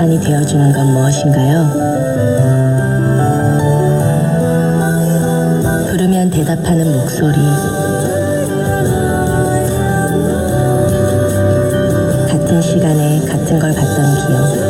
우산이 되어주는 건 무엇인가요? 부르면 대답하는 목소리. 같은 시간에 같은 걸 봤던 기억.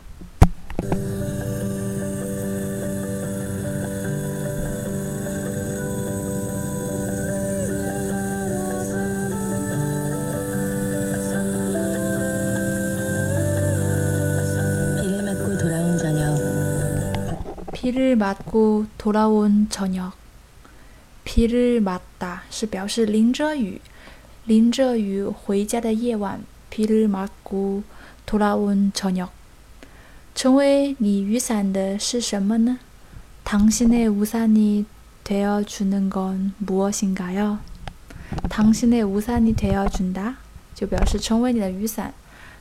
비를 맞고 돌아온 저녁. 비를 맞다 是表示淋着雨，淋着雨回家的夜晚。비를 맞고 돌아온 저녁. 成为你雨伞的是什么呢？ 당신의 우산이 되어 주는 건 무엇인가요? 당신의 우산이 되어 준다 就表示成为你的雨伞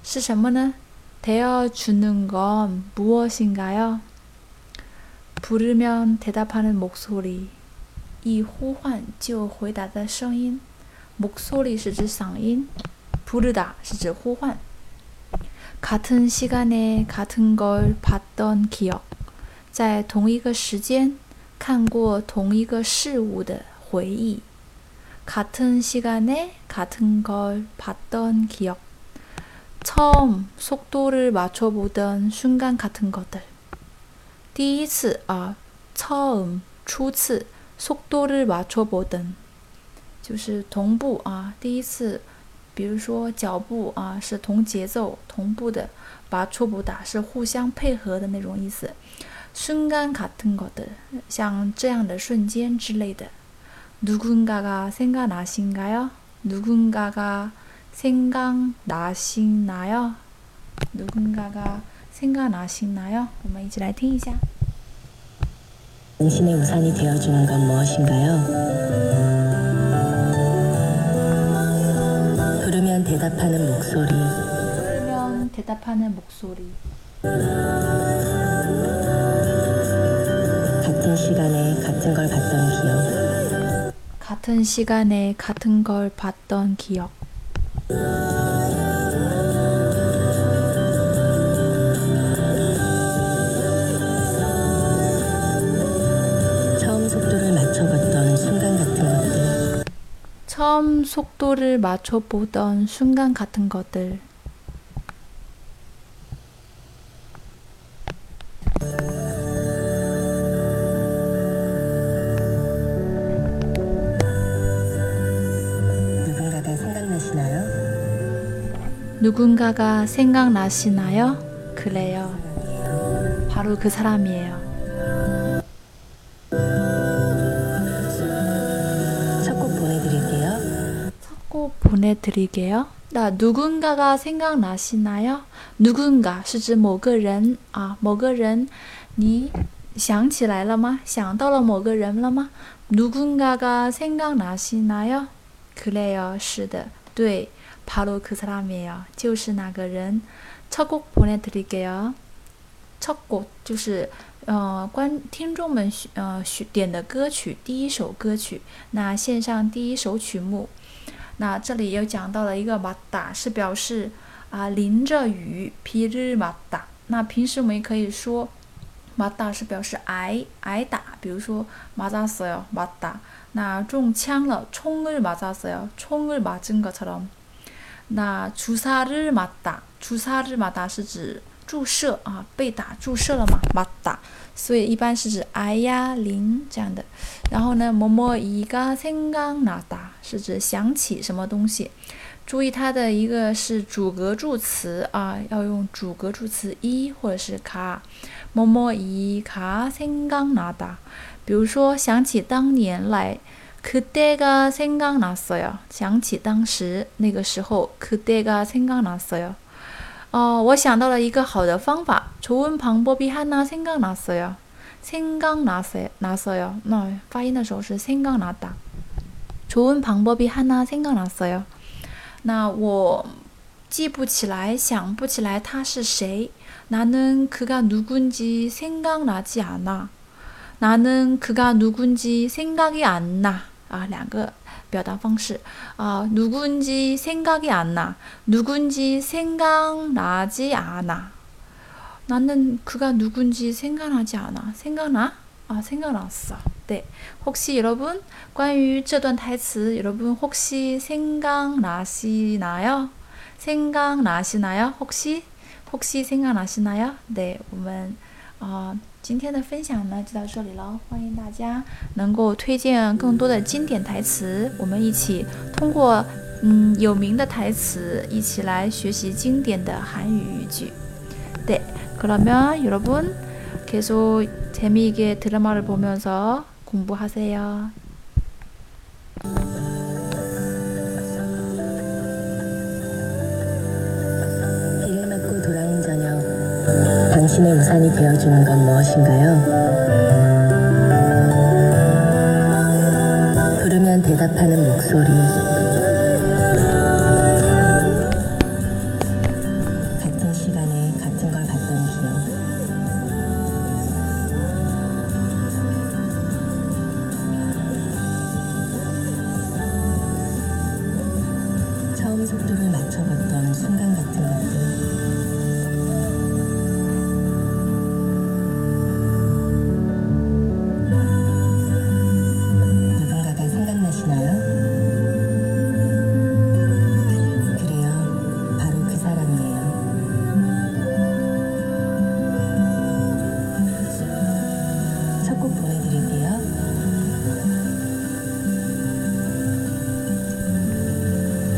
是什么呢？ 되어 주는 건 무엇인가요? 부르면 대답하는 목소리. 一呼唤就回答的声音。목소리 是指嗓音， 부르다 是指呼唤。 같은 시간에 같은 걸 봤던 기억，在同一个时间看过同一个事物的回忆。같은 시간에 같은 걸 봤던 기억。 처음 속도를 맞춰보던 순간 같은 것들. 第一次啊，처음 初次 속도를 맞춰보던 就是同步啊，第一次，比如说脚步啊是同节奏同步的，把错不打是互相配合的那种意思。순간같은것들像这样的瞬间之类的。누군가가생각나신가요？ 누군가가 생각나시나요? 누군가가 생각나시나요? 我们一起来听一下。 당신의 우산이 되어주는 건 무엇인가요? 부르면 대답하는 목소리. 그러면 대답하는 목소리. 같은 시간에 같은 걸 봤던 기억. 같은 시간에 같은 걸 봤던 기억. 속도를 맞춰보던 순간 같은 것들. 누군가가 생각나시나요? 누군가가 생각나시나요? 그래요. 바로 그 사람이에요. 보내드릴게요. 나 누군가가 생각나시나요? 누군가 是指某个人啊，某个人，你想起来了吗？想到了某个人了吗？ 누군가가 생각나시나요? 그래요. 是的，对， 바로 그 사람이에요. 就是那个人。 첫곡 보내드릴게요. 첫 곡 就是呃观听众们选呃选点的歌曲第一首歌曲，那线上第一首曲目。 那这里又讲到了一个马达，是表示啊淋着雨，皮日马达。那平时我们也可以说马达是表示挨挨打，比如说马扎死哟马达。那中枪了，총을맞았어요총을맞은것처럼。那주사를맞다，주사를맞다是指 注射啊，被打注射了嘛，맞다。所以一般是指哎呀铃这样的。然后呢，뭐뭐이가생각나다是指想起什么东西。注意它的一个是主格助词啊，要用主格助词一或者是卡。뭐뭐이가생각나다。比如说想起当年来。그때가생각났어 요。 想起当时那个时候，그때가생각났어 요。 哦，我想到了一个好的方法。좋은방법이하나생각났어 요。 생각났어났어 요。 那发音的时候是생각났 다。 좋은방법이하나생각났어 요。 那我记不起来，想不起来他是谁。나는그가누군지생각나지않아。 나는그가누군지생각이안 나。 啊，两个 表达方式啊，누군지생각이안 나， 누군지생각나지않 아。 나는그가누군지생각나지않아， 생각나啊，생각났어。 对，혹시여러분关于这段台词，여러분혹시생각나시나 요？ 생각나시나 요？ 혹시혹시생각나시나 요？ 对，我们啊。 今天的分享呢就到这里了，欢迎大家能够推荐更多的经典台词，我们一起通过嗯有名的台词一起来学习经典的韩语语句。对，그러면여러분계속재미있게드라마를보면서공부하세요 당신의 우산이 되어주는 건 무엇인가요? 부르면 대답하는 목소리